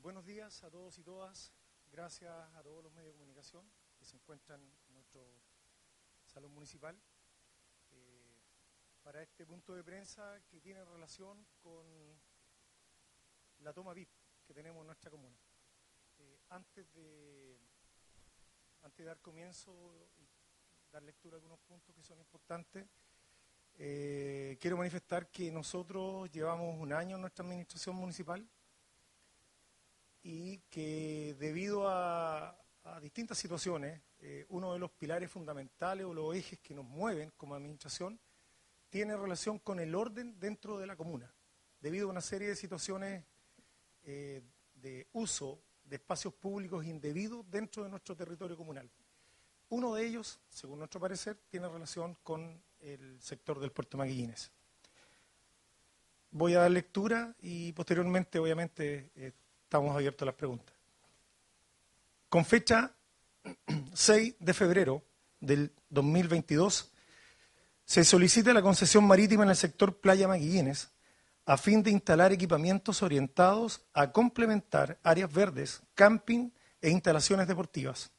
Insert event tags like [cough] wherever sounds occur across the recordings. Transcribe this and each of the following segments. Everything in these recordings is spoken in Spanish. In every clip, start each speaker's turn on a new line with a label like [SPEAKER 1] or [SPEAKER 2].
[SPEAKER 1] buenos días a todos y todas. Gracias a todos los medios de comunicación que se encuentran en nuestro salón municipal eh, para este punto de prensa que tiene relación con la toma VIP que tenemos en nuestra comuna. Eh, antes, de, antes de dar comienzo y dar lectura a algunos puntos que son importantes, eh, quiero manifestar que nosotros llevamos un año en nuestra administración municipal y que debido a, distintas situaciones, eh, uno de los pilares fundamentales o los ejes que nos mueven como administración tiene relación con el orden dentro de la comuna, debido a una serie de situaciones eh, de uso de espacios públicos indebidos dentro de nuestro territorio comunal. Uno de ellos, según nuestro parecer, tiene relación con el sector del puerto Maguillines. Voy a dar lectura y posteriormente, obviamente, eh, estamos abiertos a las preguntas. Con fecha [clears throat] 6 de febrero del 2022, se solicita la concesión marítima en el sector Playa Maguillines a fin de instalar equipamientos orientados a complementar áreas verdes, camping e instalaciones deportivas.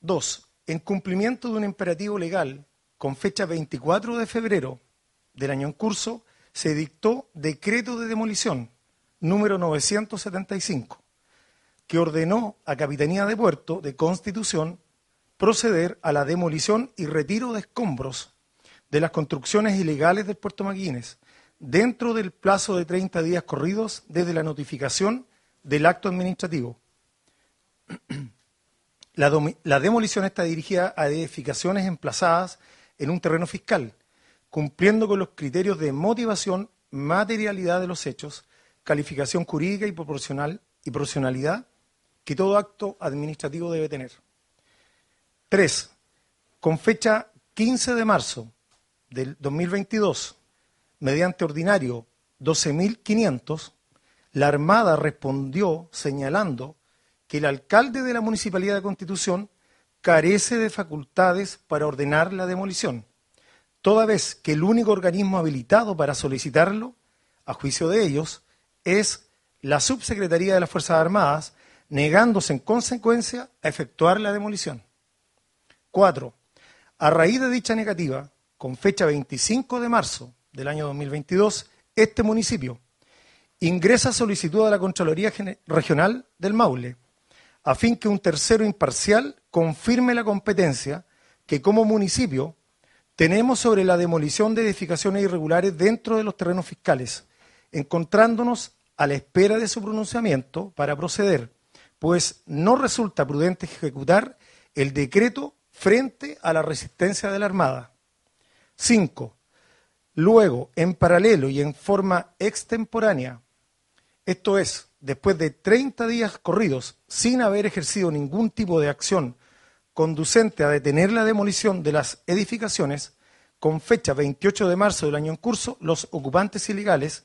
[SPEAKER 1] Dos, en cumplimiento de un imperativo legal con fecha 24 de febrero del año en curso, se dictó decreto de demolición número 975, que ordenó a Capitanía de Puerto de Constitución proceder a la demolición y retiro de escombros de las construcciones ilegales del puerto Maguines, dentro del plazo de 30 días corridos desde la notificación del acto administrativo. [clears throat] La, la demolición está dirigida a edificaciones emplazadas en un terreno fiscal, cumpliendo con los criterios de motivación, materialidad de los hechos, calificación jurídica y proporcional y proporcionalidad que todo acto administrativo debe tener. Tres, con fecha 15 de marzo del 2022, mediante ordinario 12.500, la Armada respondió señalando que el alcalde de la Municipalidad de Constitución carece de facultades para ordenar la demolición, toda vez que el único organismo habilitado para solicitarlo, a juicio de ellos, es la Subsecretaría de las Fuerzas Armadas, negándose en consecuencia a efectuar la demolición. Cuatro, a raíz de dicha negativa, con fecha 25 de marzo del año 2022, este municipio ingresa solicitud a la Contraloría Regional del Maule, a fin que un tercero imparcial confirme la competencia que como municipio tenemos sobre la demolición de edificaciones irregulares dentro de los terrenos fiscales, encontrándonos a la espera de su pronunciamiento para proceder, pues no resulta prudente ejecutar el decreto frente a la resistencia de la Armada. 5. Luego, en paralelo y en forma extemporánea, esto es, después de 30 días corridos sin haber ejercido ningún tipo de acción conducente a detener la demolición de las edificaciones, con fecha 28 de marzo del año en curso, los ocupantes ilegales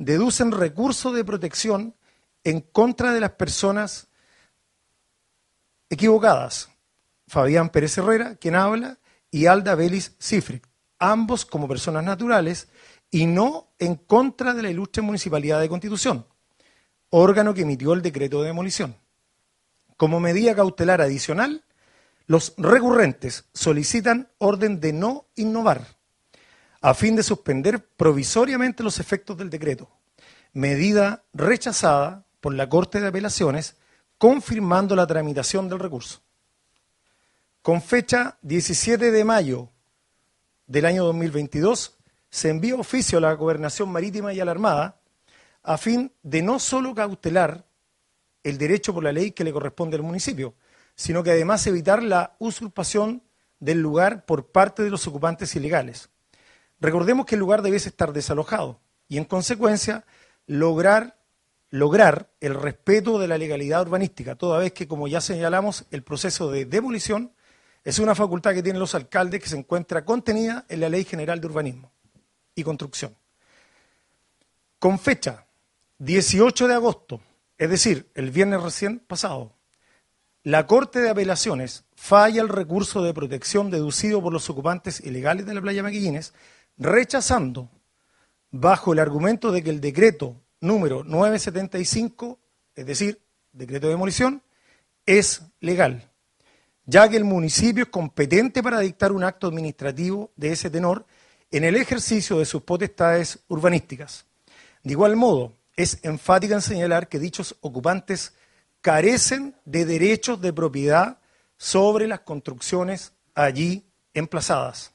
[SPEAKER 1] deducen recursos de protección en contra de las personas equivocadas. Fabián Pérez Herrera, quien habla, y Alda Belis Cifric, ambos como personas naturales y no en contra de la ilustre Municipalidad de Constitución órgano que emitió el decreto de demolición. Como medida cautelar adicional, los recurrentes solicitan orden de no innovar, a fin de suspender provisoriamente los efectos del decreto, medida rechazada por la Corte de Apelaciones, confirmando la tramitación del recurso. Con fecha 17 de mayo del año 2022, se envía oficio a la Gobernación Marítima y a la Armada a fin de no solo cautelar el derecho por la ley que le corresponde al municipio, sino que además evitar la usurpación del lugar por parte de los ocupantes ilegales. Recordemos que el lugar debe estar desalojado y en consecuencia lograr, lograr el respeto de la legalidad urbanística, toda vez que, como ya señalamos, el proceso de demolición es una facultad que tienen los alcaldes que se encuentra contenida en la Ley General de Urbanismo y Construcción. Con fecha 18 de agosto, es decir, el viernes recién pasado, la Corte de Apelaciones falla el recurso de protección deducido por los ocupantes ilegales de la playa Maquillines, rechazando, bajo el argumento de que el decreto número 975, es decir, decreto de demolición, es legal, ya que el municipio es competente para dictar un acto administrativo de ese tenor en el ejercicio de sus potestades urbanísticas. De igual modo, es enfática en señalar que dichos ocupantes carecen de derechos de propiedad sobre las construcciones allí emplazadas.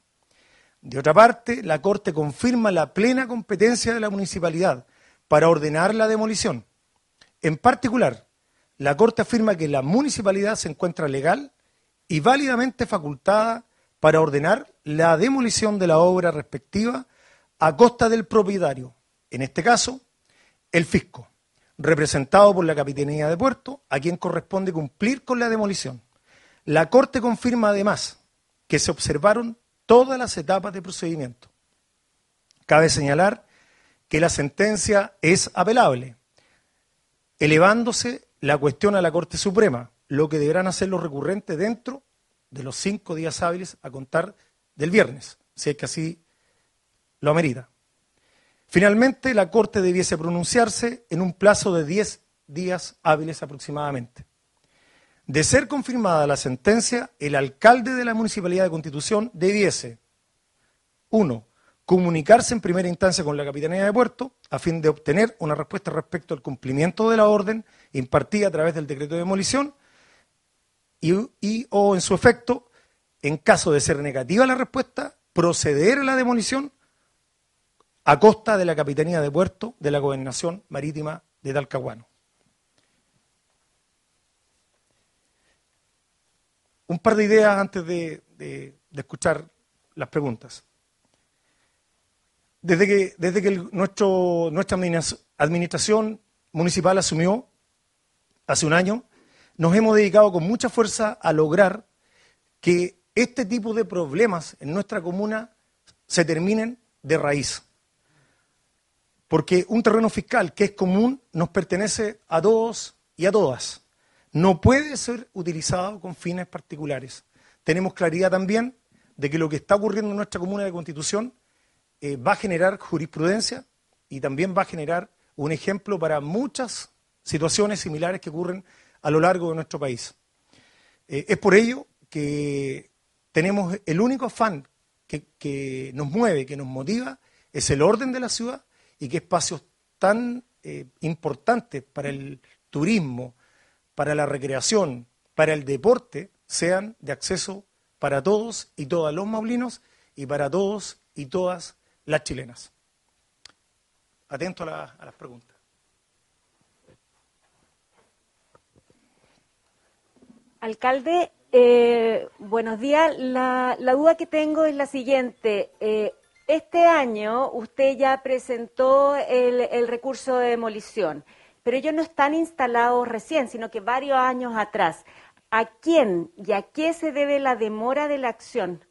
[SPEAKER 1] De otra parte, la Corte confirma la plena competencia de la municipalidad para ordenar la demolición. En particular, la Corte afirma que la municipalidad se encuentra legal y válidamente facultada para ordenar la demolición de la obra respectiva a costa del propietario, en este caso, el fisco, representado por la Capitanía de Puerto, a quien corresponde cumplir con la demolición. La Corte confirma además que se observaron todas las etapas de procedimiento. Cabe señalar que la sentencia es apelable, elevándose la cuestión a la Corte Suprema, lo que deberán hacer los recurrentes dentro de los cinco días hábiles a contar del viernes, si es que así lo amerita. Finalmente, la Corte debiese pronunciarse en un plazo de diez días hábiles aproximadamente. De ser confirmada la sentencia, el alcalde de la Municipalidad de Constitución debiese, uno, comunicarse en primera instancia con la Capitanía de Puerto a fin de obtener una respuesta respecto al cumplimiento de la orden impartida a través del decreto de demolición y, o en su efecto, en caso de ser negativa la respuesta, proceder a la demolición a costa de la Capitanía de Puerto de la Gobernación Marítima de Talcahuano. Un par de ideas antes de escuchar las preguntas. Desde que, desde que nuestro, nuestra administración municipal asumió hace un año, nos hemos dedicado con mucha fuerza a lograr que este tipo de problemas en nuestra comuna se terminen de raíz. Porque un terreno fiscal que es común nos pertenece a todos y a todas. No puede ser utilizado con fines particulares. Tenemos claridad también de que lo que está ocurriendo en nuestra comuna de Constitución eh, va a generar jurisprudencia y también va a generar un ejemplo para muchas situaciones similares que ocurren a lo largo de nuestro país. Eh, es por ello que tenemos el único afán que, nos mueve, que nos motiva, es el orden de la ciudad y que espacios tan eh, importantes para el turismo, para la recreación, para el deporte, sean de acceso para todos y todas los maulinos y para todos y todas las chilenas. Atento a, las preguntas.
[SPEAKER 2] Alcalde, eh, buenos días. La, duda que tengo es la siguiente. Eh, este año usted ya presentó el, recurso de demolición, pero ellos no están instalados recién, sino que varios años atrás. ¿A quién y a qué se debe la demora de la acción?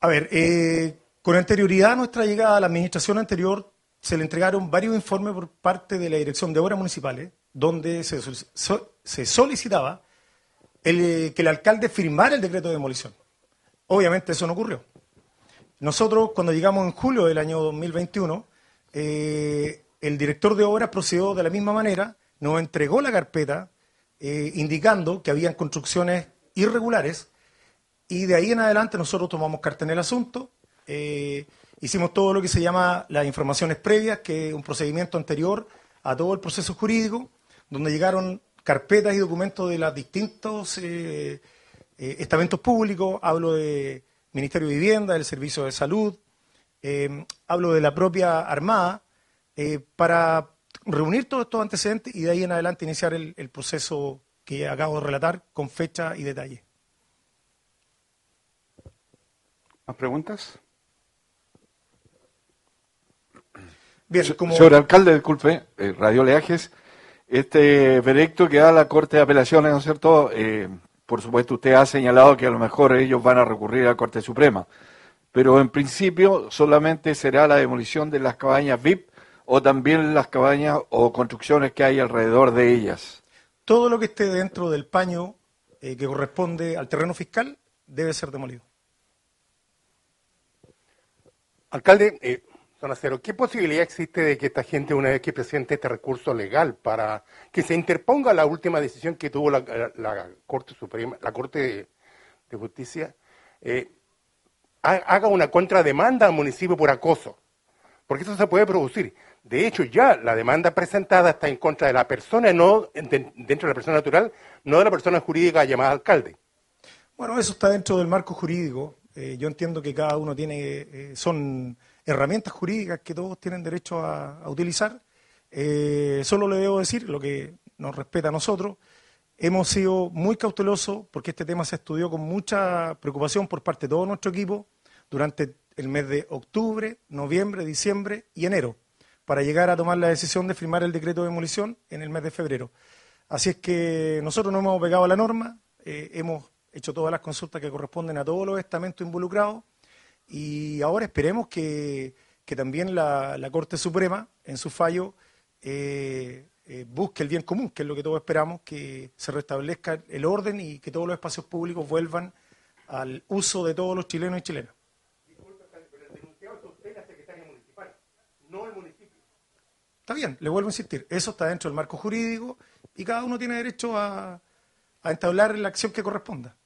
[SPEAKER 1] A ver, eh, con anterioridad a nuestra llegada a la administración anterior, se le entregaron varios informes por parte de la Dirección de Obras Municipales, donde se, solicitaba que el alcalde firmara el decreto de demolición. Obviamente eso no ocurrió. Nosotros, cuando llegamos en julio del año 2021, eh, el director de obras procedió de la misma manera, nos entregó la carpeta eh, indicando que habían construcciones irregulares y de ahí en adelante nosotros tomamos carta en el asunto, eh, hicimos todo lo que se llama las informaciones previas, que es un procedimiento anterior a todo el proceso jurídico, donde llegaron carpetas y documentos de los distintos eh, estamentos públicos, hablo de Ministerio de Vivienda, del Servicio de Salud, hablo de la propia Armada, para reunir todos estos antecedentes y de ahí en adelante iniciar el, el proceso que acabo de relatar con fecha y detalle.
[SPEAKER 3] ¿Más preguntas?
[SPEAKER 4] Bien, Señor alcalde, disculpe, eh, Radio Leajes, este veredicto que da la Corte de Apelaciones, ¿no es cierto? Eh, por supuesto, usted ha señalado que a lo mejor ellos van a recurrir a la Corte Suprema, pero en principio solamente será la demolición de las cabañas VIP o también las cabañas o construcciones que hay alrededor de ellas.
[SPEAKER 1] Todo lo que esté dentro del paño eh, que corresponde al terreno fiscal debe ser demolido.
[SPEAKER 3] Alcalde, Zona cero. ¿Qué posibilidad existe de que esta gente, una vez que presente este recurso legal para que se interponga la última decisión que tuvo la, Corte Suprema, la Corte de, Justicia, eh, haga una contrademanda al municipio por acoso? Porque eso se puede producir. De hecho, ya la demanda presentada está en contra de la persona, no dentro de la persona natural, no de la persona jurídica llamada alcalde.
[SPEAKER 1] Bueno, eso está dentro del marco jurídico. Eh, yo entiendo que cada uno tiene, eh, son herramientas jurídicas que todos tienen derecho a, utilizar. Eh, solo le debo decir lo que nos respeta a nosotros. Hemos sido muy cautelosos porque este tema se estudió con mucha preocupación por parte de todo nuestro equipo durante el mes de octubre, noviembre, diciembre y enero para llegar a tomar la decisión de firmar el decreto de demolición en el mes de febrero. Así es que nosotros no hemos pegado a la norma, eh, hemos hecho todas las consultas que corresponden a todos los estamentos involucrados y ahora esperemos que, también la, Corte Suprema, en su fallo, eh, eh, busque el bien común, que es lo que todos esperamos, que se restablezca el orden y que todos los espacios públicos vuelvan al uso de todos los chilenos y chilenas. Está bien, le vuelvo a insistir, eso está dentro del marco jurídico y cada uno tiene derecho a, entablar la acción que corresponda.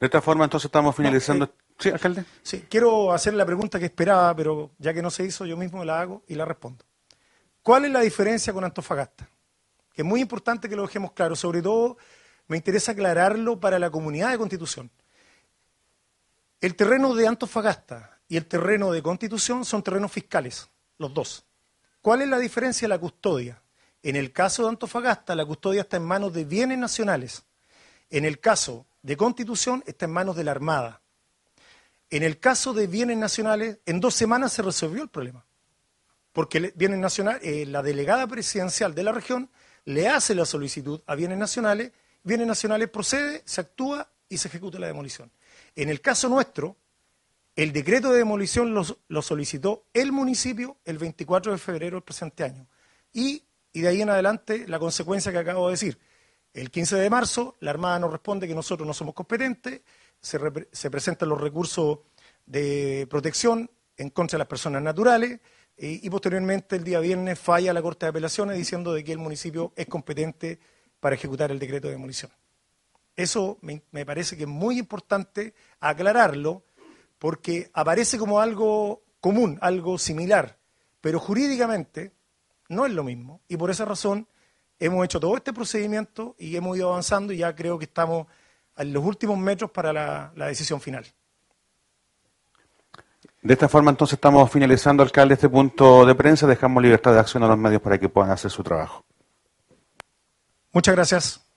[SPEAKER 3] De esta forma, entonces estamos finalizando. Eh, sí, alcalde.
[SPEAKER 1] Sí, quiero hacer la pregunta que esperaba, pero ya que no se hizo, yo mismo la hago y la respondo. ¿Cuál es la diferencia con Antofagasta? Que es muy importante que lo dejemos claro, sobre todo me interesa aclararlo para la comunidad de Constitución. El terreno de Antofagasta y el terreno de Constitución son terrenos fiscales, los dos. ¿Cuál es la diferencia de la custodia? En el caso de Antofagasta, la custodia está en manos de bienes nacionales. En el caso de Constitución, está en manos de la Armada. En el caso de bienes nacionales, en dos semanas se resolvió el problema. Porque bienes nacionales, eh, la delegada presidencial de la región le hace la solicitud a bienes nacionales, bienes nacionales procede, se actúa y se ejecuta la demolición. En el caso nuestro, el decreto de demolición lo, solicitó el municipio el 24 de febrero del presente año. Y, de ahí en adelante, la consecuencia que acabo de decir. El 15 de marzo, la Armada nos responde que nosotros no somos competentes, se, presentan los recursos de protección en contra de las personas naturales y, posteriormente, el día viernes, falla la Corte de Apelaciones diciendo de que el municipio es competente para ejecutar el decreto de demolición. Eso me parece que es muy importante aclararlo porque aparece como algo común, algo similar, pero jurídicamente no es lo mismo. Y por esa razón hemos hecho todo este procedimiento y hemos ido avanzando y ya creo que estamos en los últimos metros para la, decisión final.
[SPEAKER 3] De esta forma entonces estamos finalizando, alcalde, este punto de prensa. Dejamos libertad de acción a los medios para que puedan hacer su trabajo.
[SPEAKER 1] Muchas gracias.